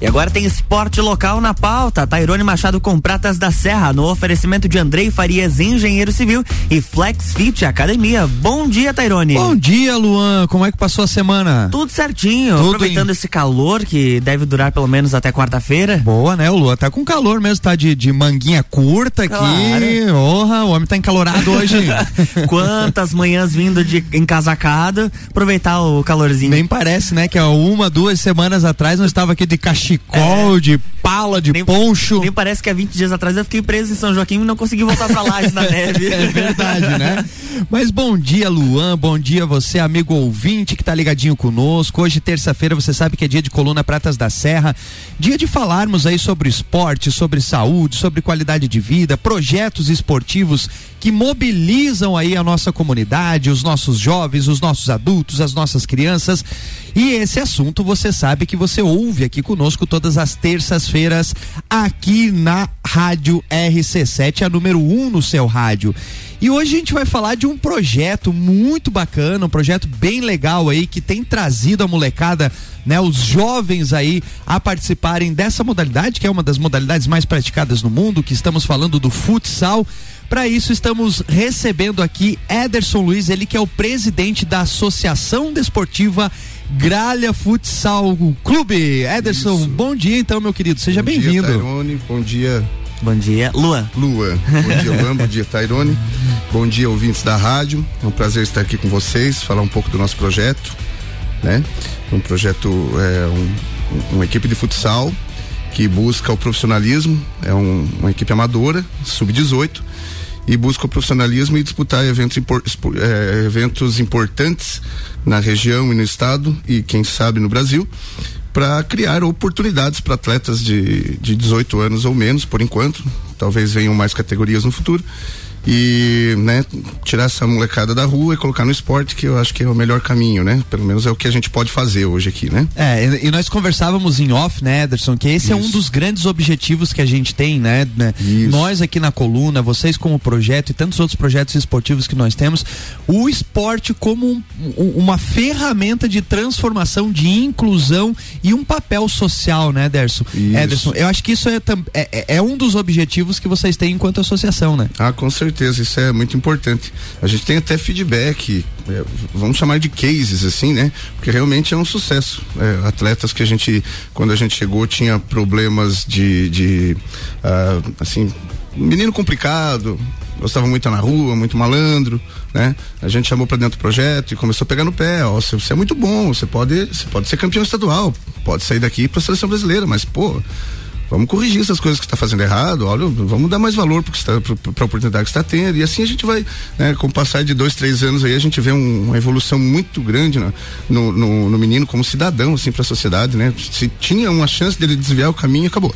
E agora tem esporte local na pauta. Tairone Machado com Pratas da Serra, no oferecimento de Andrei Farias, engenheiro civil, e Flex Fit Academia. Bom dia, Tairone. Bom dia, Luan. Como é que passou a semana? Tudo certinho. Tudo aproveitando em... esse calor que deve durar pelo menos até quarta-feira. Boa, né? O Luan tá com calor mesmo, tá de, de manguinha curta aqui. Claro. Orra, o homem tá encalorado hoje. Quantas manhãs vindo de encasacado, aproveitar o calorzinho. Nem parece, né? Que há uma, duas semanas atrás nós estava aqui de cachorro cachecol, é. de pala, de nem, poncho. Nem parece que há 20 dias atrás eu fiquei preso em São Joaquim e não consegui voltar pra lá na neve. É verdade, né? Mas bom dia, Luan. Bom dia você, amigo ouvinte que tá ligadinho conosco. Hoje, terça-feira, você sabe que é dia de coluna Pratas da Serra. Dia de falarmos aí sobre esporte, sobre saúde, sobre qualidade de vida, projetos esportivos que mobilizam aí a nossa comunidade, os nossos jovens, os nossos adultos, as nossas crianças. E esse assunto você sabe que você ouve aqui conosco todas as terças-feiras aqui na Rádio RC7, a número 1 um no seu rádio. E hoje a gente vai falar de um projeto muito bacana, um projeto bem legal aí que tem trazido a molecada, né, os jovens aí a participarem dessa modalidade, que é uma das modalidades mais praticadas no mundo, que estamos falando do futsal. Para isso, estamos recebendo aqui Ederson Luiz, ele que é o presidente da Associação Desportiva Gralha Futsal Clube. Ederson, isso. bom dia então, meu querido, seja bem-vindo. Bom dia, Bom dia, Lua. Lua. Bom dia, Luan. bom dia, Tairone. Bom dia, ouvintes da rádio. É um prazer estar aqui com vocês, falar um pouco do nosso projeto, né? Um projeto, é, um, uma equipe de futsal que busca o profissionalismo, é um, uma equipe amadora, sub-18, e busca o profissionalismo e disputar eventos, é, eventos importantes na região e no estado e quem sabe no Brasil para criar oportunidades para atletas de, de 18 anos ou menos, por enquanto. Talvez venham mais categorias no futuro e né, tirar essa molecada da rua e colocar no esporte, que eu acho que é o melhor caminho, né? Pelo menos é o que a gente pode fazer hoje aqui, né? É, e, nós conversávamos em off, né, Ederson, que esse Isso. é um dos grandes objetivos que a gente tem, né? né? Nós aqui na coluna, vocês como projeto e tantos outros projetos esportivos que nós temos, o esporte como um, um, uma ferramenta de transformação, de inclusão e um papel social, né, Ederson? Isso. Ederson, eu acho que isso é, é, é um dos objetivos que vocês têm enquanto associação, né? Ah, com certeza certeza, isso é muito importante. A gente tem até feedback, é, vamos chamar de cases, assim, né? Porque realmente é um sucesso. É, atletas que a gente, quando a gente chegou, tinha problemas de, de uh, assim, menino complicado, gostava muito na rua, muito malandro, né? A gente chamou para dentro do projeto e começou a pegar no pé, ó, você, você é muito bom, você pode, você pode ser campeão estadual, pode sair daqui para a seleção brasileira, mas pô, vamos corrigir essas coisas que está fazendo errado, olha, vamos dar mais valor para a oportunidade que está tendo. E assim a gente vai, né, com o passar de dois, três anos aí, a gente vê um, uma evolução muito grande né, no, no, no, menino como cidadão, assim, para a sociedade, né? Se tinha uma chance dele desviar o caminho, acabou.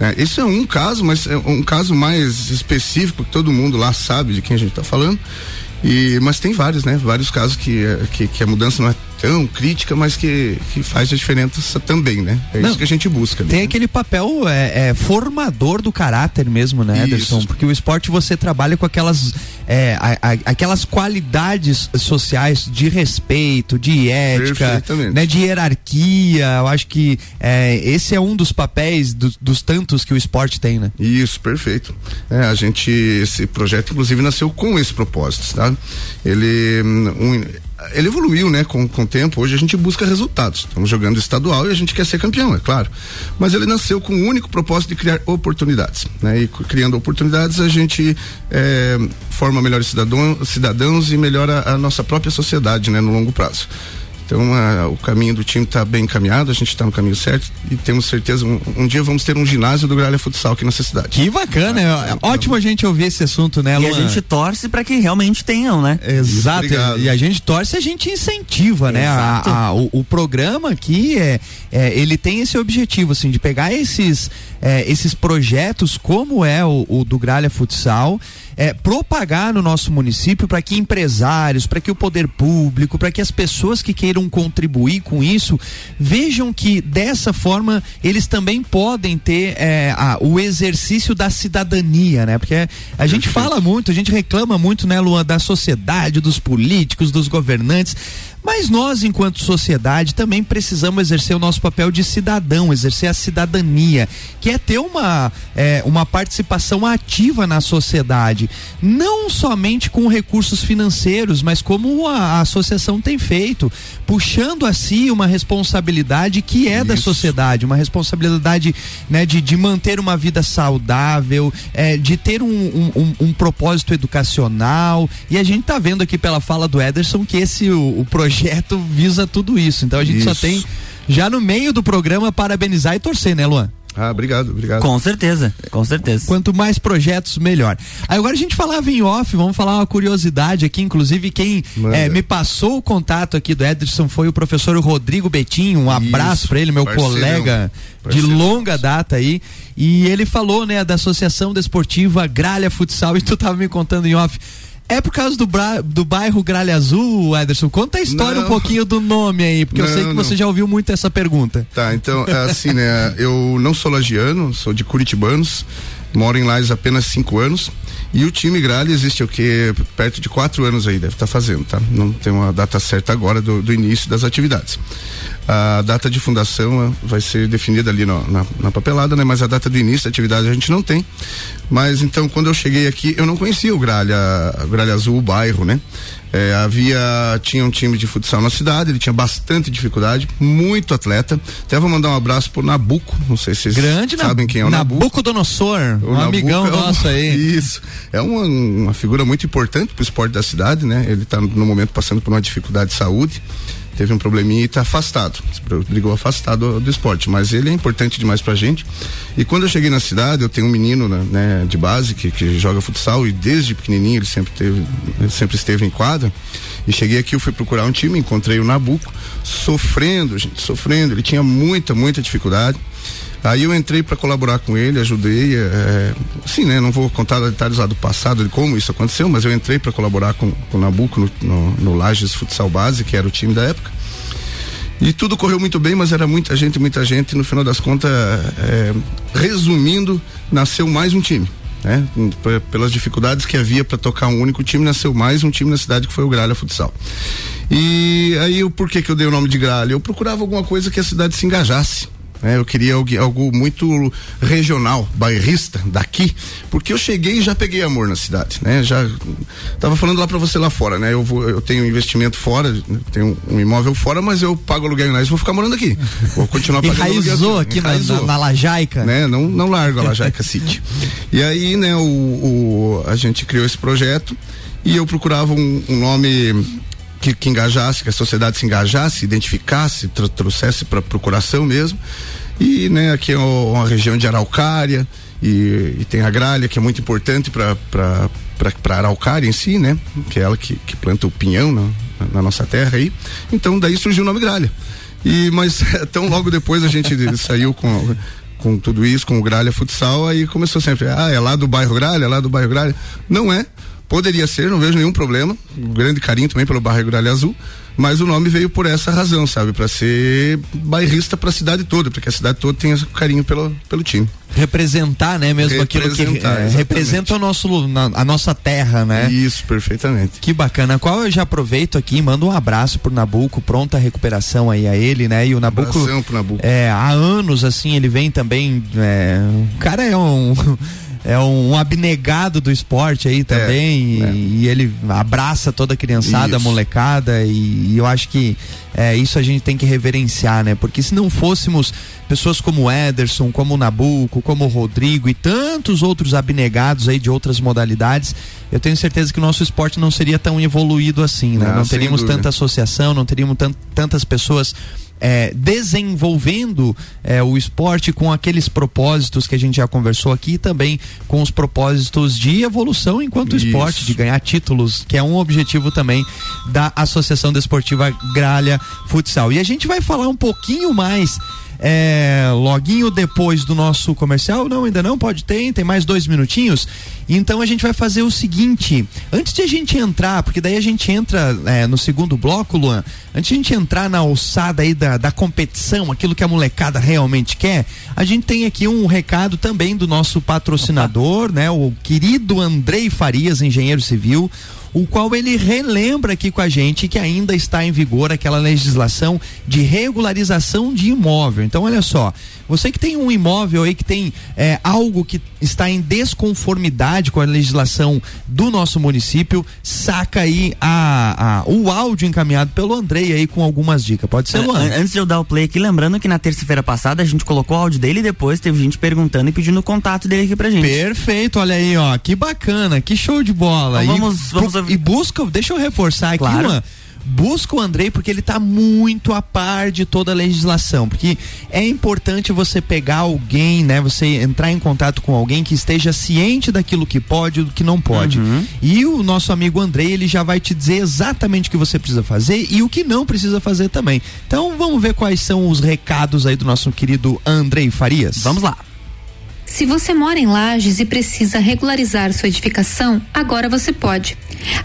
É, esse é um caso, mas é um caso mais específico, que todo mundo lá sabe de quem a gente está falando. E, mas tem vários, né? Vários casos que, que, que a mudança não é tão crítica, mas que, que faz a diferença também, né? É Não, isso que a gente busca. Tem né? aquele papel é, é, formador do caráter mesmo, né, Ederson? Isso. Porque o esporte você trabalha com aquelas, é, a, a, aquelas qualidades sociais de respeito, de ética, né, de hierarquia. Eu acho que é, esse é um dos papéis do, dos tantos que o esporte tem, né? Isso, perfeito. É, a gente, esse projeto, inclusive, nasceu com esse propósito, tá? Ele, hum, um, ele evoluiu, né, com, com o tempo. Hoje a gente busca resultados. Estamos jogando estadual e a gente quer ser campeão, é claro. Mas ele nasceu com o único propósito de criar oportunidades, né? E criando oportunidades a gente é, forma melhores cidadãos, cidadãos e melhora a nossa própria sociedade, né, no longo prazo. Então a, o caminho do time está bem encaminhado, a gente está no caminho certo e temos certeza um, um, dia vamos ter um ginásio do Gralha Futsal aqui nessa cidade. Que bacana, ah, é, ótimo a gente ouvir esse assunto, né, Luan? E a gente torce para que realmente tenham, né? Exato. e a gente torce, a gente incentiva, né? A, a, o, o, programa aqui é, é, ele tem esse objetivo assim de pegar esses é, esses projetos como é o, o do Gralha Futsal é, propagar no nosso município para que empresários, para que o poder público, para que as pessoas que queiram contribuir com isso vejam que dessa forma eles também podem ter é, a, o exercício da cidadania, né? Porque a gente fala muito, a gente reclama muito, né, Luan, da sociedade, dos políticos, dos governantes Mas nós, enquanto sociedade, também precisamos exercer o nosso papel de cidadão, exercer a cidadania, que é ter uma, é, uma participação ativa na sociedade, não somente com recursos financeiros, mas como a, a associação tem feito, puxando a si uma responsabilidade que é Isso. da sociedade, uma responsabilidade né, de, de manter uma vida saudável, é, de ter um, um, um, um propósito educacional. E a gente está vendo aqui pela fala do Ederson que esse o, o projeto visa tudo isso. Então a gente isso. só tem já no meio do programa parabenizar e torcer, né, Luan? Ah, obrigado, obrigado. Com certeza, com certeza. Quanto mais projetos, melhor. Aí agora a gente falava em off, vamos falar uma curiosidade aqui, inclusive quem é, me passou o contato aqui do Ederson foi o professor Rodrigo Betinho, um abraço para ele, meu parceirão, colega parceirão. de longa data aí, e ele falou, né, da Associação Desportiva Gralha Futsal, e tu tava me contando em off, é por causa do, do bairro Gralha Azul, Ederson? Conta a história não. um pouquinho do nome aí, porque não, eu sei que não. você já ouviu muito essa pergunta. Tá, então, é assim, né? Eu não sou lagiano, sou de Curitibanos, moro em Lages apenas cinco anos. E o time Gralha existe o que? Perto de quatro anos aí, deve estar tá fazendo, tá? Não tem uma data certa agora do, do início das atividades. A data de fundação eh, vai ser definida ali no, na, na, papelada, né? Mas a data de início da atividade a gente não tem. Mas então, quando eu cheguei aqui, eu não conhecia o Gralha, Gralha Azul, o bairro, né? É, havia, tinha um time de futsal na cidade, ele tinha bastante dificuldade, muito atleta. Até vou mandar um abraço pro Nabuco, não sei se vocês Grande sabem quem é o Nabuco. Nabuco Donossor, um Nabuco amigão é um, nosso aí. Isso, é uma, uma figura muito importante pro esporte da cidade, né? Ele está no momento passando por uma dificuldade de saúde teve um probleminha e está afastado. Brigou afastado do esporte, mas ele é importante demais pra gente. E quando eu cheguei na cidade, eu tenho um menino né, né de base que, que joga futsal e desde pequenininho ele sempre teve, ele sempre esteve em quadra. E cheguei aqui, eu fui procurar um time, encontrei o Nabuco, sofrendo, gente, sofrendo. Ele tinha muita, muita dificuldade. Aí eu entrei para colaborar com ele, ajudei, é, sim, né? Não vou contar detalhes lá do passado de como isso aconteceu, mas eu entrei para colaborar com, com o Nabuco no, no, no Lages Futsal Base, que era o time da época. E tudo correu muito bem, mas era muita gente, muita gente. E no final das contas, é, resumindo, nasceu mais um time. Né? Pelas dificuldades que havia para tocar um único time, nasceu mais um time na cidade que foi o Gralha Futsal. E aí, o porquê que eu dei o nome de Gralha? Eu procurava alguma coisa que a cidade se engajasse. Né? Eu queria algo, algo, muito regional, bairrista, daqui, porque eu cheguei e já peguei amor na cidade, né? Já tava falando lá para você lá fora, né? Eu vou, eu tenho um investimento fora, tenho um imóvel fora, mas eu pago aluguel em Lages, vou ficar morando aqui. Vou continuar pagando aluguel aqui. aqui Enraizou. Na, na, na Lajaica. Né? Não, não largo a Lajaica City. E aí, né, o, o, a gente criou esse projeto e eu procurava um, um nome que, que engajasse, que a sociedade se engajasse, identificasse, tr trouxesse para procuração mesmo. E né, aqui é uma região de araucária e, e tem a gralha que é muito importante para para araucária em si, né? Que é ela que, que planta o pinhão na, na nossa terra aí. Então daí surgiu o nome gralha. E mas tão logo depois a gente saiu com com tudo isso, com o Gralha Futsal, aí começou sempre, ah, é lá do bairro Gralha, é lá do bairro Gralha. Não é, Poderia ser, não vejo nenhum problema. Um grande carinho também pelo bairro Gralha Azul. Mas o nome veio por essa razão, sabe? Para ser bairrista para a cidade toda, porque a cidade toda tem carinho pelo, pelo time. Representar, né? Mesmo aquilo que é, representa o nosso, na, a nossa terra, né? Isso, perfeitamente. Que bacana. Qual eu já aproveito aqui mando um abraço pro Nabuco, pronta recuperação aí a ele, né? E o Nabuco. pro Nabuco. É, há anos, assim, ele vem também. É, o cara é um. É um, abnegado do esporte aí também. É, e, é. e, ele abraça toda a criançada, a molecada. E, e, eu acho que é, isso a gente tem que reverenciar, né? Porque se não fôssemos pessoas como Ederson, como Nabuco, como Rodrigo e tantos outros abnegados aí de outras modalidades, eu tenho certeza que o nosso esporte não seria tão evoluído assim, né? Não, não teríamos tanta associação, não teríamos tantas pessoas é, desenvolvendo é, o esporte com aqueles propósitos que a gente já conversou aqui também com os propósitos de evolução enquanto Isso. esporte, de ganhar títulos, que é um objetivo também da Associação Desportiva Gralha Futsal. E a gente vai falar um pouquinho mais é, loguinho depois do nosso comercial. Não, ainda não, pode ter, tem mais dois minutinhos. Então a gente vai fazer o seguinte: antes de a gente entrar, porque daí a gente entra é, no segundo bloco, Luan, antes de a gente entrar na alçada aí da, da competição, aquilo que a molecada realmente quer, a gente tem aqui um recado também do nosso patrocinador, né? O querido Andrei Farias, engenheiro civil o qual ele relembra aqui com a gente que ainda está em vigor aquela legislação de regularização de imóvel. Então, olha só, você que tem um imóvel aí que tem é, algo que está em desconformidade com a legislação do nosso município, saca aí a, a o áudio encaminhado pelo Andrei aí com algumas dicas. Pode ser, Luan? Antes de eu dar o play aqui, lembrando que na terça-feira passada a gente colocou o áudio dele e depois teve gente perguntando e pedindo o contato dele aqui pra gente. Perfeito, olha aí, ó, que bacana, que show de bola. Então vamos, e, vamos E busca, deixa eu reforçar claro. aqui, Luan busca o Andrei porque ele está muito a par de toda a legislação, porque é importante você pegar alguém, né, você entrar em contato com alguém que esteja ciente daquilo que pode e do que não pode. Uhum. E o nosso amigo Andrei, ele já vai te dizer exatamente o que você precisa fazer e o que não precisa fazer também. Então, vamos ver quais são os recados aí do nosso querido Andrei Farias. Vamos lá. Se você mora em Lages e precisa regularizar sua edificação, agora você pode.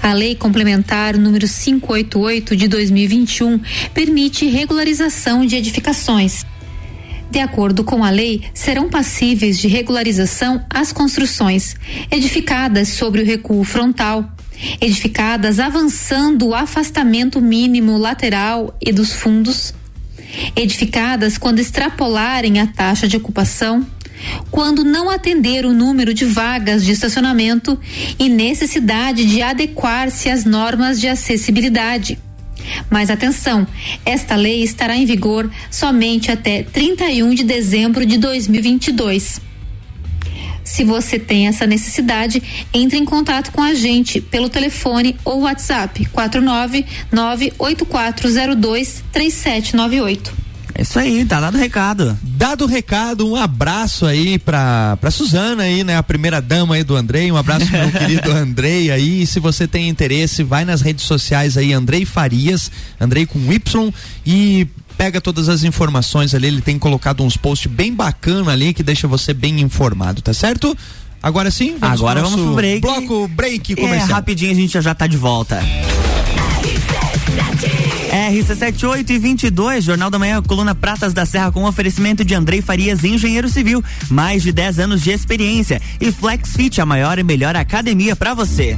A Lei Complementar número 588 de 2021 permite regularização de edificações. De acordo com a lei, serão passíveis de regularização as construções edificadas sobre o recuo frontal, edificadas avançando o afastamento mínimo lateral e dos fundos, edificadas quando extrapolarem a taxa de ocupação, quando não atender o número de vagas de estacionamento e necessidade de adequar-se às normas de acessibilidade. Mas atenção, esta lei estará em vigor somente até 31 de dezembro de 2022. Se você tem essa necessidade, entre em contato com a gente pelo telefone ou WhatsApp 49 98402 3798. É isso aí, tá dado o recado. Dado o recado, um abraço aí pra, pra Suzana aí, né? A primeira dama aí do Andrei, um abraço pro meu querido Andrei aí, se você tem interesse, vai nas redes sociais aí, Andrei Farias, Andrei com Y e pega todas as informações ali, ele tem colocado uns posts bem bacana ali que deixa você bem informado, tá certo? Agora sim, vamos Agora vamos pro break. Bloco break comercial. É, rapidinho a gente já, já tá de volta. RC78 e 22, Jornal da Manhã, coluna Pratas da Serra com oferecimento de Andrei Farias, engenheiro civil, mais de 10 anos de experiência e FlexFit, a maior e melhor academia para você.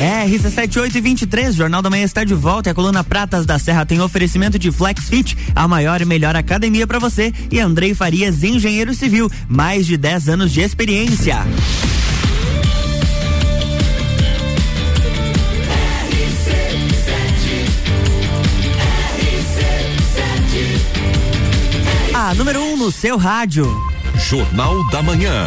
RC7823, Jornal da Manhã está de volta e a coluna Pratas da Serra tem oferecimento de FlexFit, a maior e melhor academia para você, e Andrei Farias, engenheiro civil, mais de 10 anos de experiência. A número 1 um no seu rádio. Jornal da Manhã.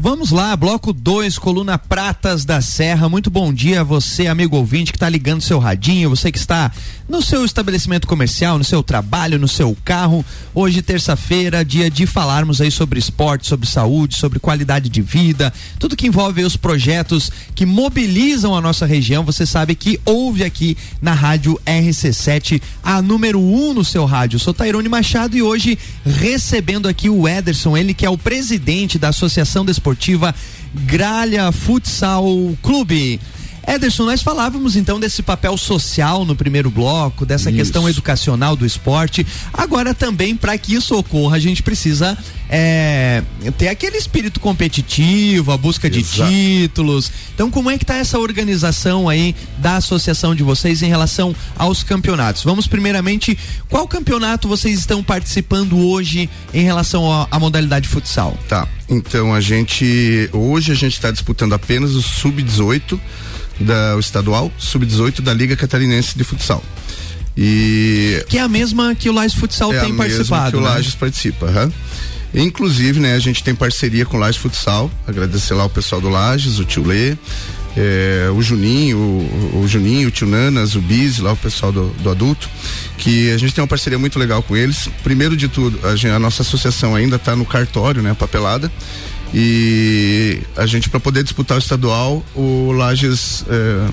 Vamos lá, bloco 2, coluna Pratas da Serra. Muito bom dia a você, amigo ouvinte, que está ligando seu radinho, você que está no seu estabelecimento comercial, no seu trabalho, no seu carro. Hoje, terça-feira, dia de falarmos aí sobre esporte, sobre saúde, sobre qualidade de vida, tudo que envolve os projetos que mobilizam a nossa região. Você sabe que ouve aqui na rádio RC7, a número 1 um no seu rádio. Eu sou Tairone Machado e hoje recebendo aqui o Ederson, ele que é o presidente da Associação Desportiva Gralha Futsal Clube. Ederson, nós falávamos então desse papel social no primeiro bloco, dessa Isso. questão educacional do esporte. Agora também, para que isso ocorra, a gente precisa é, ter aquele espírito competitivo, a busca de Exato. títulos. Então, como é que tá essa organização aí da associação de vocês em relação aos campeonatos? Vamos primeiramente, qual campeonato vocês estão participando hoje em relação à à modalidade futsal? Tá. Então a gente. Hoje a gente está disputando apenas o Sub-18 da o estadual, Sub-18 da Liga Catarinense de Futsal. E Que é a mesma que o Lages Futsal é tem a mesma participado. que o né? Lages participa. aham. Inclusive, né, a gente tem parceria com o Lages Futsal. Agradecer lá o pessoal do Lages, o tio Lê, eh, o Juninho, o, o Juninho, o tio Nanas, o Biz, lá o pessoal do, do adulto, que a gente tem uma parceria muito legal com eles. Primeiro de tudo, a, gen- a nossa associação ainda está no cartório, né, papelada. E a gente, para poder disputar o estadual, o Lages, eh,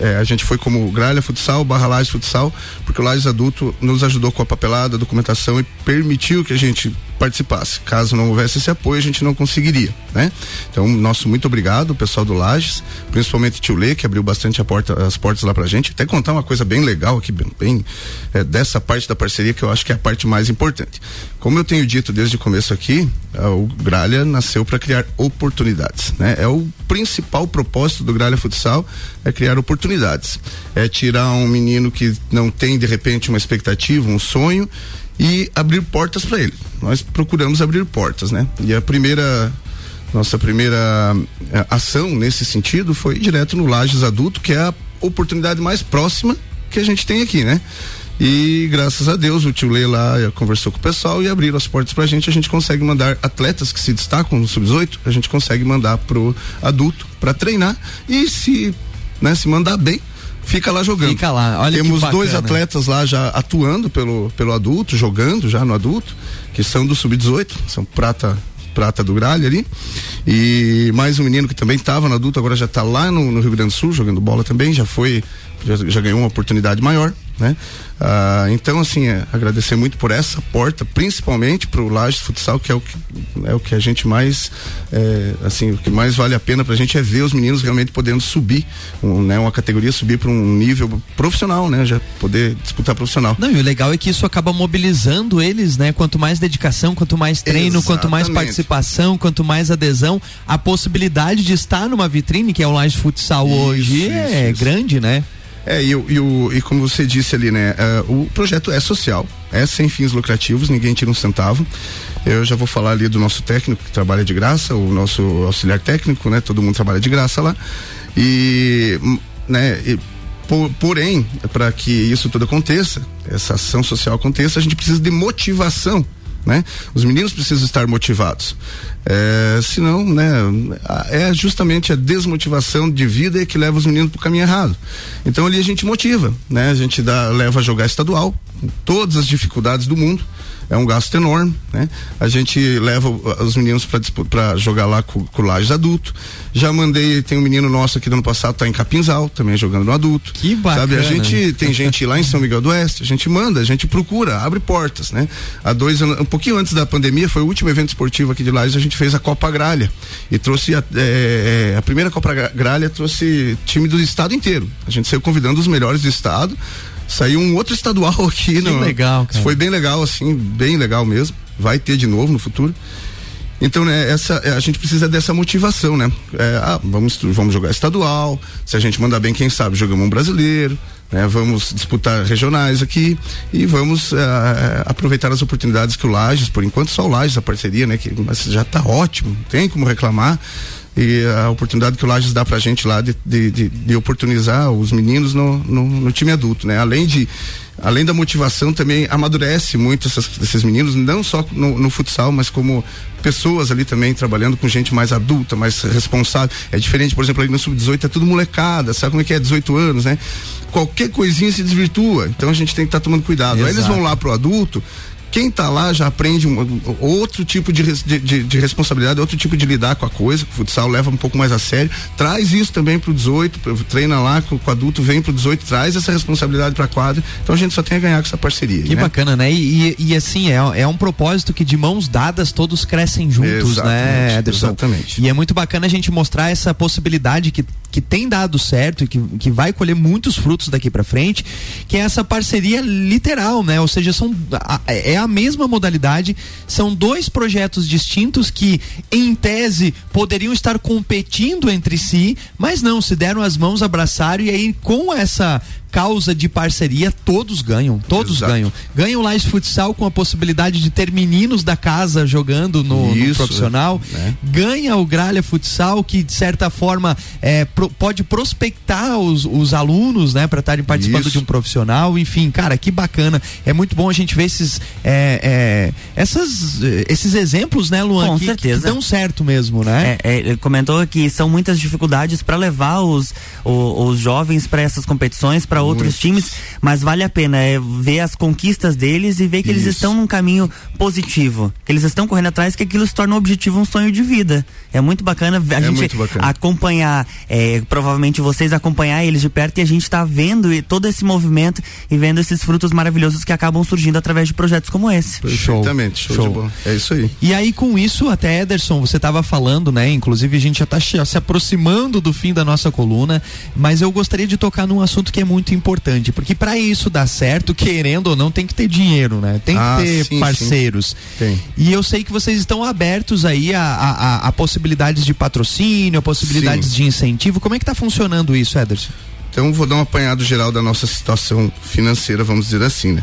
eh, a gente foi como Gralha Futsal, barra Lages Futsal, porque o Lages Adulto nos ajudou com a papelada, a documentação e permitiu que a gente participasse. Caso não houvesse esse apoio, a gente não conseguiria, né? Então, nosso muito obrigado, pessoal do Lages, principalmente Tio Lê, que abriu bastante porta, as portas lá pra gente. Até contar uma coisa bem legal aqui, bem, bem eh, dessa parte da parceria, que eu acho que é a parte mais importante. Como eu tenho dito desde o começo aqui, o Gralha nasceu para criar oportunidades, né? É o principal propósito do Gralha Futsal é criar oportunidades. É tirar um menino que não tem de repente uma expectativa, um sonho e abrir portas para ele. Nós procuramos abrir portas, né? E a primeira nossa primeira eh, ação nesse sentido foi direto no Lages Adulto, que é a oportunidade mais próxima que a gente tem aqui, né? E graças a Deus o tio Lê lá eh, conversou com o pessoal e abriram as portas pra gente. A gente consegue mandar atletas que se destacam no sub-18, a gente consegue mandar pro adulto para treinar e se, né, se mandar bem, fica lá jogando. Fica lá, olha Temos dois atletas lá já atuando pelo, pelo adulto, jogando já no adulto, que são do sub-18, são prata prata do gralho ali. E mais um menino que também estava no adulto, agora já está lá no, no Rio Grande do Sul jogando bola também, já foi, já, já ganhou uma oportunidade maior, né? Ah, então, assim, é, agradecer muito por essa porta, principalmente para o Lages Futsal, que é o que, é o que a gente mais, é, assim, o que mais vale a pena para a gente é ver os meninos realmente podendo subir, um, né? Uma categoria subir para um nível profissional, né? Já poder disputar profissional. Não, e o legal é que isso acaba mobilizando eles, né? Quanto mais dedicação, quanto mais treino, quanto mais Exatamente. participação, quanto mais adesão, a possibilidade de estar numa vitrine, que é o Lages Futsal Isso, hoje, isso, é isso. grande, né? É, e, e, o- e como você disse ali, né? eh, o projeto é social, é sem fins lucrativos, ninguém tira um centavo. Eu já vou falar ali do nosso técnico que trabalha de graça, o nosso auxiliar técnico, né? Todo mundo trabalha de graça lá. E, hum, né? e, por- porém, para que isso tudo aconteça, essa ação social aconteça, a gente precisa de motivação. Né? Os meninos precisam estar motivados. É, senão, né, é justamente a desmotivação de vida que leva os meninos para o caminho errado. Então ali a gente motiva, né? A gente dá, leva a jogar estadual, com todas as dificuldades do mundo. É um gasto enorme, né? A gente leva os meninos para jogar lá com, com o Lages adulto. Já mandei, tem um menino nosso aqui do ano passado, tá em Capinzal, também jogando no adulto. Que bacana. Sabe, a gente tem gente lá em São Miguel do Oeste, a gente manda, a gente procura, abre portas, né? Há dois anos, um pouquinho antes da pandemia, foi o último evento esportivo aqui de Lages, a gente fez a Copa Gralha e trouxe a, é, a primeira Copa Gra- Gralha trouxe time do estado inteiro. A gente saiu convidando os melhores do estado. Saiu um outro estadual aqui, no, legal, cara. Foi bem legal, assim, bem legal mesmo. Vai ter de novo no futuro. Então, né, essa, é, a gente precisa dessa motivação, né? É, ah, vamos, vamos jogar estadual, se a gente mandar bem, quem sabe, jogamos um brasileiro, né? Vamos disputar regionais aqui e vamos ah, aproveitar as oportunidades que o Lages, por enquanto só o Lages, a parceria, né? Que, mas já tá ótimo, não tem como reclamar. E a oportunidade que o Lages dá pra gente lá de, de, de, de oportunizar os meninos no, no, no time adulto, né? Além de além da motivação também amadurece muito essas- esses meninos, não só no, no futsal, mas como pessoas ali também trabalhando com gente mais adulta, mais responsável. É diferente, por exemplo, ali no sub-18 é tudo molecada, sabe como é que é? 18 anos, né? Qualquer coisinha se desvirtua, então a gente tem que estar tomando cuidado. Aí eles Exato. vão lá pro adulto, quem está lá já aprende um, outro tipo de, de, de, responsabilidade, outro tipo de lidar com a coisa. O futsal leva um pouco mais a sério. Traz isso também para o 18, treina lá com, o adulto, vem para o 18, traz essa responsabilidade para a quadra. Então a gente só tem a ganhar com essa parceria. Que né? bacana, né? E, e, e assim, é, é, um propósito que de mãos dadas todos crescem juntos, né, exatamente, né, Ederson? Exatamente. E é muito bacana a gente mostrar essa possibilidade que, que tem dado certo e que, que vai colher muitos frutos daqui para frente, que é essa parceria literal, né? Ou seja, são, é a mesma modalidade, são dois projetos distintos que, em tese, poderiam estar competindo entre si, mas não, se deram as mãos, abraçaram e aí com essa causa de parceria, todos ganham, todos Exato. ganham. Ganham lá esse futsal com a possibilidade de ter meninos da casa jogando no, Isso, no profissional. Né? Ganha o Gralha Futsal, que de certa forma é, pro, pode prospectar os, os alunos, né, para estarem participando Isso. de um profissional. Enfim, cara, que bacana. É muito bom a gente ver esses, é, é, essas, esses exemplos, né, Luan? Com que, certeza. Que dão certo mesmo, né? É, é, ele comentou que são muitas dificuldades para levar os, os, os jovens para essas competições, para para outros times, mas vale a pena é, ver as conquistas deles e ver que Isso. eles estão num caminho positivo, que eles estão correndo atrás, que aquilo se torna um objetivo, um sonho de vida. É muito bacana a é gente bacana. acompanhar, é, provavelmente vocês acompanhar eles de perto e a gente está vendo todo esse movimento e vendo esses frutos maravilhosos que acabam surgindo através de projetos como esse. Perfeitamente, show, show. de bola. É isso aí. E aí com isso, até Ederson, você estava falando, né? Inclusive a gente já está se aproximando do fim da nossa coluna, mas eu gostaria de tocar num assunto que é muito muito importante, porque para isso dar certo, querendo ou não, tem que ter dinheiro, né? Tem ah, que ter sim, parceiros. Sim. E eu sei que vocês estão abertos aí a, a, a possibilidades de patrocínio, a possibilidades sim. de incentivo. Como é que está funcionando isso, Ederson? Então vou dar um apanhado geral da nossa situação financeira, vamos dizer assim, né?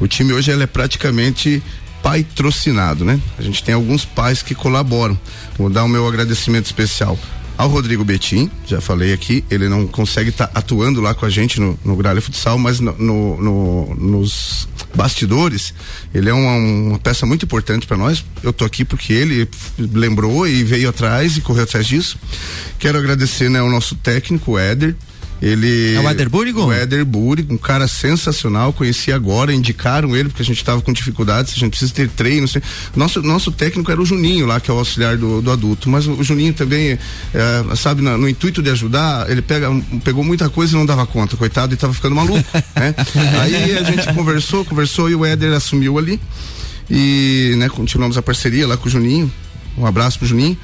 O time hoje ele é praticamente patrocinado, né? A gente tem alguns pais que colaboram. Vou dar o meu agradecimento especial ao Rodrigo Betim, já falei aqui, ele não consegue estar tá atuando lá com a gente no, no Gralha Futsal, mas no, no, no, nos bastidores, ele é uma, uma peça muito importante para nós. Eu tô aqui porque ele lembrou e veio atrás e correu atrás disso. Quero agradecer né, ao nosso técnico, Éder, ele. É o Éder Burigo? O Éder Burigo, um cara sensacional. Conheci agora, indicaram ele porque a gente estava com dificuldades, a gente precisa ter treino. Nosso, nosso técnico era o Juninho lá, que é o auxiliar do, do adulto. Mas o, Juninho também, é, sabe, no, no, intuito de ajudar, ele pega, pegou muita coisa e não dava conta, coitado, e estava ficando maluco. né? Aí a gente conversou, conversou e o Éder assumiu ali. E, né, continuamos a parceria lá com o Juninho. Um abraço pro Juninho.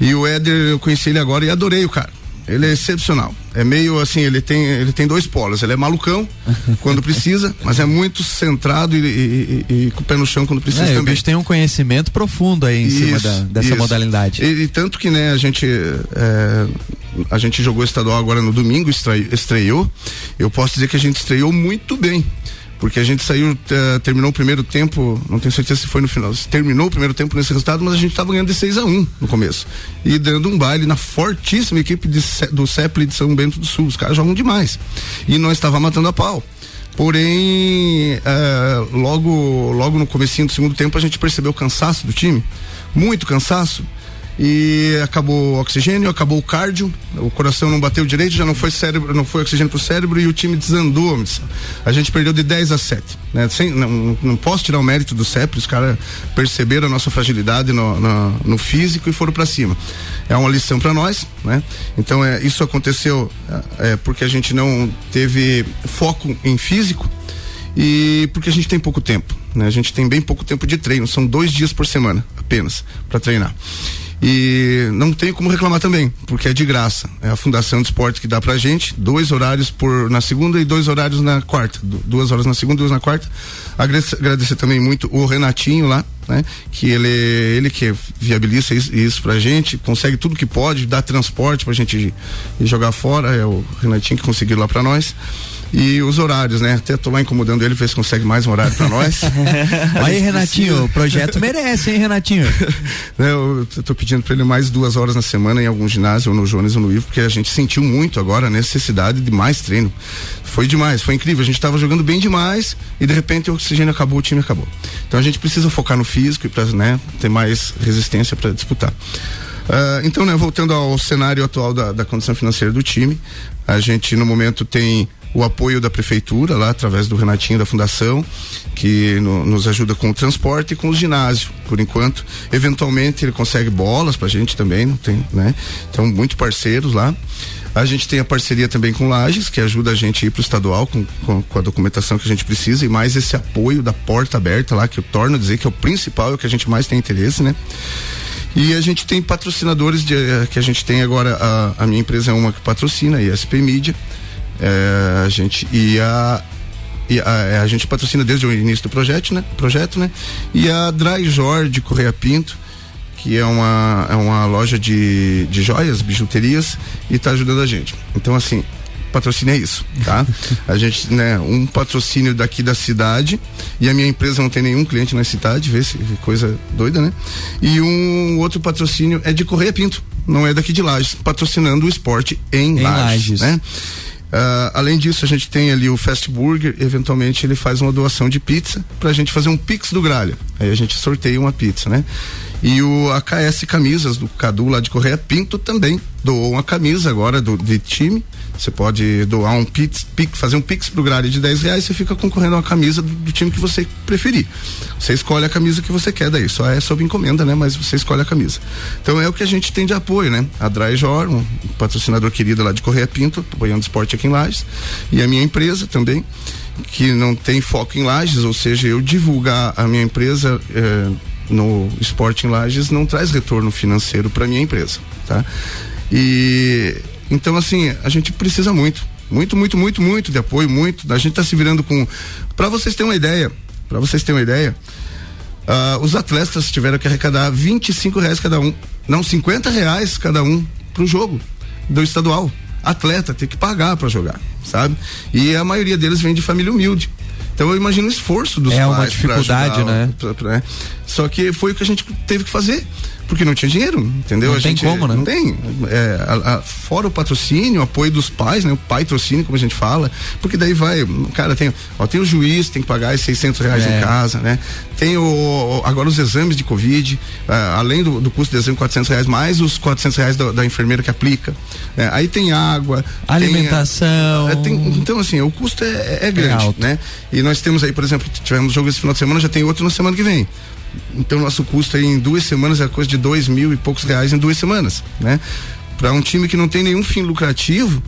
E o Éder, eu conheci ele agora e adorei o cara. Ele é excepcional. É meio assim, ele tem, ele tem dois polos. Ele é malucão quando precisa, mas é muito centrado e, e, e, e, com o pé no chão quando precisa é, também. Gente tem um conhecimento profundo aí em isso, cima da, dessa isso. modalidade. E, e, tanto que, né, a gente é, a gente jogou estadual agora no domingo, estreou. Eu posso dizer que a gente estreou muito bem porque a gente saiu, uh, terminou o primeiro tempo, não tenho certeza se foi no final, terminou o primeiro tempo nesse resultado, mas a gente estava ganhando de 6 a 1 no começo. E dando um baile na fortíssima equipe de, do CEPLI de São Bento do Sul. Os caras jogam demais. E nós estava matando a pau. Porém, uh, logo, logo no comecinho do segundo tempo a gente percebeu o cansaço do time, muito cansaço e acabou o oxigênio, acabou o cardio, o coração não bateu direito, já não foi cérebro, não foi oxigênio pro cérebro e o time desandou. A gente perdeu de 10 a 7, né? Sem, não, não posso tirar o mérito do CEP, os caras perceberam a nossa fragilidade no, no, no físico e foram para cima. É uma lição para nós, né? Então é, isso aconteceu é, porque a gente não teve foco em físico e porque a gente tem pouco tempo, né? A gente tem bem pouco tempo de treino, são dois dias por semana apenas para treinar. E não tem como reclamar também, porque é de graça. É a Fundação de Esporte que dá pra gente, dois horários por na segunda e dois horários na quarta. duas horas na segunda, duas na quarta. Agradecer, agradecer também muito o Renatinho lá, né? Que ele, ele que viabiliza isso, isso pra gente, consegue tudo que pode, dá transporte pra gente jogar fora. É o Renatinho que conseguiu lá pra nós. E os horários, né? Até tô lá incomodando ele, ver se consegue mais um horário para nós. Aí, Renatinho, o projeto merece, hein, Renatinho? Né, eu tô pedindo para ele mais duas horas na semana em algum ginásio, ou no Jones ou no Ivo, porque a gente sentiu muito agora a necessidade de mais treino. Foi demais, foi incrível. A gente estava jogando bem demais e de repente o oxigênio acabou, o time acabou. Então a gente precisa focar no físico e para né, ter mais resistência para disputar. Uh, então, né, voltando ao cenário atual da, da condição financeira do time, a gente no momento tem o apoio da prefeitura lá através do Renatinho da Fundação, que no, nos ajuda com o transporte e com o ginásio, por enquanto. Eventualmente ele consegue bolas pra gente também, não tem, né? Então, muito parceiros lá. A gente tem a parceria também com Lages, que ajuda a gente a ir pro estadual com, com, com, a documentação que a gente precisa e mais esse apoio da porta aberta lá, que eu torno a dizer que é o principal, é o que a gente mais tem interesse, né? E a gente tem patrocinadores de, eh, que a gente tem agora, a, a minha empresa é uma que patrocina, a ESP Media, é, a gente e a e a, é, a, gente patrocina desde o início do projeto, né? Projeto, né? E a Dry Jorge Correia Pinto, que é uma, é uma loja de, de joias, bijuterias, e está ajudando a gente. Então, assim, patrocínio é isso, tá? a gente, né, um patrocínio daqui da cidade, e a minha empresa não tem nenhum cliente na cidade, vê se coisa doida, né? E um outro patrocínio é de Correia Pinto, não é daqui de Lages, patrocinando o esporte em, em Lages, Lages, né? Uh, além disso, a gente tem ali o Fast Burger, eventualmente ele faz uma doação de pizza pra gente fazer um pix do gralha. Aí a gente sorteia uma pizza, né? E o AKS Camisas do Cadu lá de Correia Pinto também doou uma camisa agora do, de time você pode doar um pix, pix fazer um pix pro Gralha de 10 reais, você fica concorrendo a uma camisa do, do, time que você preferir. Você escolhe a camisa que você quer daí, só é sob encomenda, né? Mas você escolhe a camisa. Então é o que a gente tem de apoio, né? A Dryjor, um patrocinador querido lá de Correia Pinto, apoiando esporte aqui em Lages, e a minha empresa também, que não tem foco em Lages, ou seja, eu divulgar a minha empresa eh, no esporte em Lages não traz retorno financeiro para minha empresa, tá? E então, assim, a gente precisa muito. Muito, muito, muito, muito de apoio, muito. A gente está se virando com. Para vocês terem uma ideia, para vocês terem uma ideia, uh, os atletas tiveram que arrecadar 25 reais cada um. Não, 50 reais cada um pro jogo do estadual. Atleta tem que pagar para jogar, sabe? E a maioria deles vem de família humilde. Então eu imagino o esforço dos é pais. É uma dificuldade, ajudar, né? Pra, pra, né? Só que foi o que a gente teve que fazer porque não tinha dinheiro, entendeu? Não a tem gente, como, né? Não tem. É, a, a, fora o patrocínio, o apoio dos pais, né? O pai trocínio, como a gente fala, porque daí vai, cara, tem, ó, tem o juiz, tem que pagar esses 600 reais é. em casa, né? Tem o, agora os exames de Covid, uh, além do, do, custo de exame, 400 reais, mais os 400 reais da, da enfermeira que aplica. Né? Aí tem água, alimentação. Tem, é, tem, então, assim, o custo é, é grande, né? E nós temos aí, por exemplo, tivemos jogo esse final de semana, já tem outro na semana que vem. Então nosso custo aí em duas semanas é coisa de dois mil e poucos reais em duas semanas, né? Para um time que não tem nenhum fim lucrativo,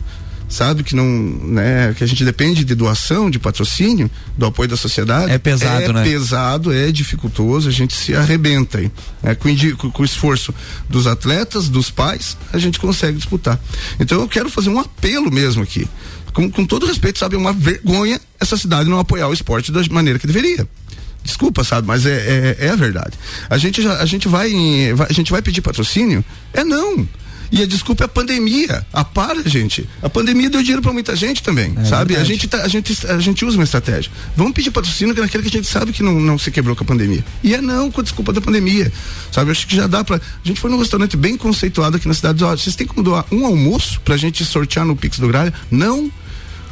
sabe que não, né, que a gente depende de doação, de patrocínio, do apoio da sociedade. É pesado, é né? É pesado, é dificultoso, a gente se arrebenta aí. Né? Com, com, com, o esforço dos atletas, dos pais, a gente consegue disputar. Então eu quero fazer um apelo mesmo aqui. Com, com todo respeito, sabe, é uma vergonha essa cidade não apoiar o esporte da maneira que deveria. Desculpa, sabe, mas é, é, é a verdade. A gente, já, a, gente vai, em, a gente vai pedir patrocínio? É não. E a desculpa é a pandemia. A para, gente. A pandemia deu dinheiro para muita gente também, é sabe? A gente, tá, a, gente, a gente usa uma estratégia. Vamos pedir patrocínio que naquele que a gente sabe que não, não se quebrou com a pandemia. E é não com a desculpa da pandemia. Sabe? Acho que já dá para A gente foi num restaurante bem conceituado aqui na cidade. Vocês têm como doar um almoço pra gente sortear no Pix do Gralha? Não.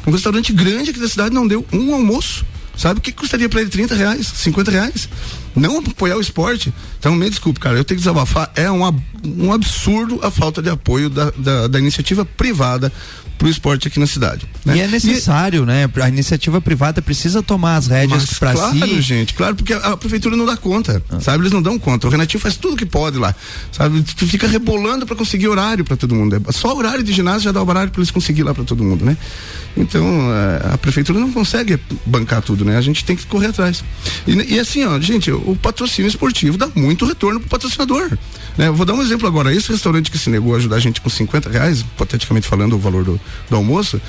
Um restaurante grande aqui da cidade não deu um almoço. Sabe o que custaria para ele 30 reais, 50 reais? Não apoiar o esporte. Então, me desculpe, cara, eu tenho que desabafar. É um, um absurdo a falta de apoio da, da, da iniciativa privada para o esporte aqui na cidade. Né? E é necessário, e... né? A iniciativa privada precisa tomar as rédeas para claro, si. Claro, gente, claro, porque a, a, prefeitura não dá conta, ah. sabe? Eles não dão conta. O Renatinho faz tudo que pode lá, sabe? Tu fica rebolando para conseguir horário para todo mundo. É só horário de ginásio já dá o horário para eles conseguir lá para todo mundo, né? Então, a, a, prefeitura não consegue bancar tudo, né? A gente tem que correr atrás. E, e assim, ó, gente, o patrocínio esportivo dá muito retorno pro patrocinador. Né? Eu vou dar um exemplo agora. Esse restaurante que se negou a ajudar a gente com 50 reais, hipoteticamente falando o valor do, do almoço,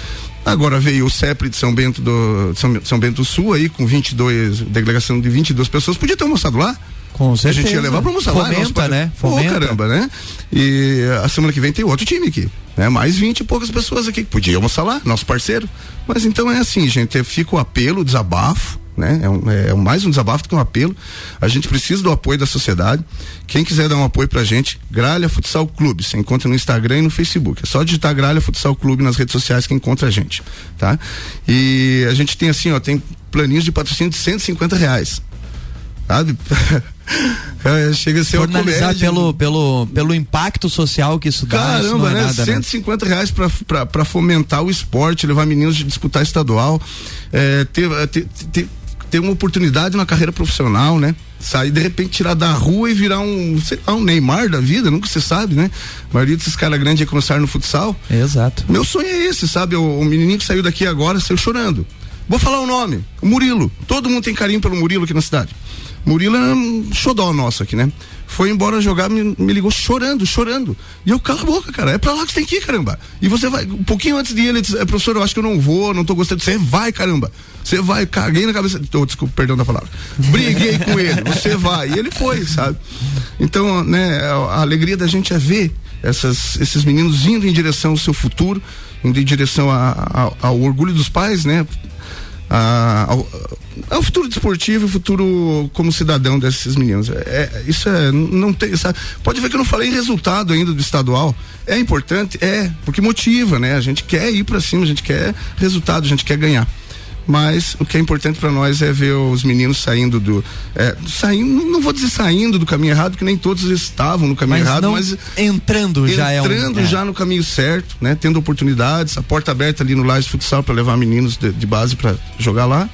Agora veio o CEPRE de São Bento do São, São Bento do Sul aí com 22 delegação de 22 pessoas, podia ter almoçado lá. Com certeza. A gente ia levar para almoçar Fomenta, lá. Fomenta, né? Fomenta. Oh, caramba, né? E a semana que vem tem outro time aqui, né? Mais 20 e poucas pessoas aqui que podiam almoçar lá, nosso parceiro. Mas então é assim, gente, fica o apelo, o desabafo, né? É, um, é, mais um desabafo do que um apelo. A gente precisa do apoio da sociedade. Quem quiser dar um apoio pra gente, Gralha Futsal Clube, você encontra no Instagram e no Facebook. É só digitar Gralha Futsal Clube nas redes sociais que encontra a gente, tá? E a gente tem assim, ó, tem planinhos de patrocínio de 150 reais. sabe? É, chega a ser uma comédia. pelo, pelo, pelo impacto social que isso dá. isso Caramba, é né? nada, né? 150 reais pra, pra, pra fomentar o esporte, levar meninos de disputar estadual, é, ter, é, ter, ter, ter uma oportunidade na carreira profissional, né? Sair de repente tirar da rua e virar um, sei lá, um Neymar da vida, nunca se sabe, né? A maioria desses caras grandes aí começaram no futsal. Exato. Meu sonho é esse, sabe? O, o menininho que saiu daqui agora saiu chorando. Vou falar o nome, o Murilo. Todo mundo tem carinho pelo Murilo aqui na cidade. Murilo é um xodó nosso aqui, né? Foi embora jogar, me, me ligou chorando, chorando. E eu, cala a boca, cara, é pra lá que tem que ir, caramba. E você vai, um pouquinho antes de ele disse, "É, professor, eu acho que eu não vou, não tô gostando. Você vai, caramba. Você vai, caguei na cabeça. Oh, desculpa, perdão da palavra. Briguei com ele, você vai. E ele foi, sabe? Então, né, a, a alegria da gente é ver essas, esses meninos indo em direção ao seu futuro, indo em direção a- a- ao orgulho dos pais, né? a- ao, ao futuro desportivo e futuro como cidadão desses meninos. É, é- isso é, não tem, sabe? Pode ver que eu não falei em resultado ainda do estadual. É importante, é, porque motiva, né? A gente quer ir pra cima, a gente quer resultado, a gente quer ganhar. Mas o que é importante para nós é ver os meninos saindo do. É, saindo, não vou dizer saindo do caminho errado, porque nem todos estavam no caminho Mas errado, mas entrando já é um. entrando é. já no caminho certo, né? Tendo oportunidades, a porta aberta ali no Lages Futsal para levar meninos de, de base para jogar lá.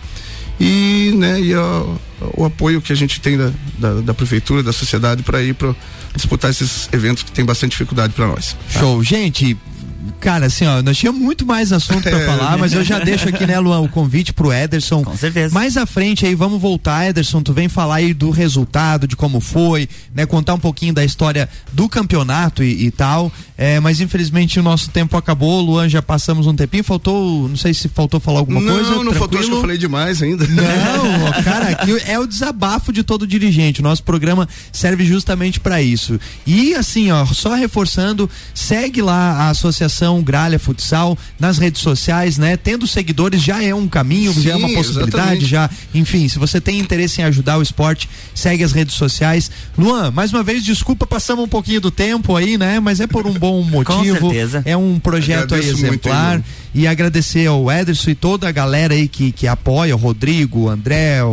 E, né, e ó, o apoio que a gente tem da, da, da prefeitura, da sociedade para ir para disputar esses eventos que tem bastante dificuldade para nós. Show. Gente, cara, assim, ó, nós tínhamos muito mais assunto pra É. falar, mas eu já deixo aqui, né, Luan, o convite pro Ederson. Com certeza. Mais à frente aí, vamos voltar, Ederson, tu vem falar aí do resultado, de como foi, né, contar um pouquinho da história do campeonato e, e tal, é, mas infelizmente o nosso tempo acabou, Luan, já passamos um tempinho, faltou, não sei se faltou falar alguma não, coisa, não faltou, acho que eu falei demais ainda. Não, ó, cara, aqui é o desabafo de todo dirigente. O nosso programa serve justamente para isso. E assim, ó, só reforçando, segue lá a Associação Gralha Futsal nas redes sociais, né? Tendo seguidores já é um caminho, já é uma Sim, possibilidade, exatamente. já, enfim, se você tem interesse em ajudar o esporte, segue as redes sociais. Luan, mais uma vez, desculpa, passamos um pouquinho do tempo aí, né? Mas é por um bom motivo. certeza. É um projeto muito, exemplar. Igor. E agradecer ao Ederson e toda a galera aí que, que apoia, o Rodrigo, o André, o,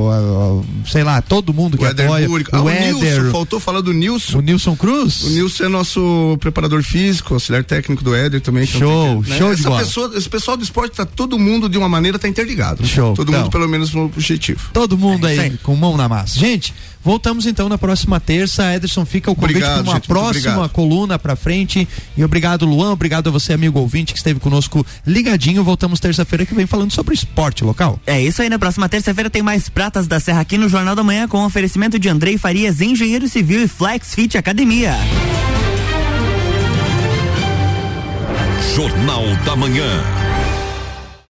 o- sei lá, todo mundo que O apoia. Búrico. Ah, o o Éder, Nilson, faltou falar do Nilson. o Nilson Cruz. O Nilson é nosso preparador físico, auxiliar técnico do Éder também. que não Show, que- show de Essa bola. pessoa, esse pessoal do esporte tá todo mundo de uma maneira tá interligado. Show. Todo Então. mundo pelo menos no objetivo. Todo mundo É aí, aí. com mão na massa. Gente, voltamos então na próxima terça. Ederson, fica o convite para uma gente, próxima coluna pra frente. E obrigado, Luan. Obrigado a você, amigo ouvinte, que esteve conosco ligadinho. Voltamos terça-feira que vem falando sobre esporte local. É isso aí, na próxima terça-feira tem mais Pratas da Serra aqui no Jornal da Manhã com oferecimento de Andrei Farias, engenheiro civil e Flex Fit Academia. Jornal da Manhã.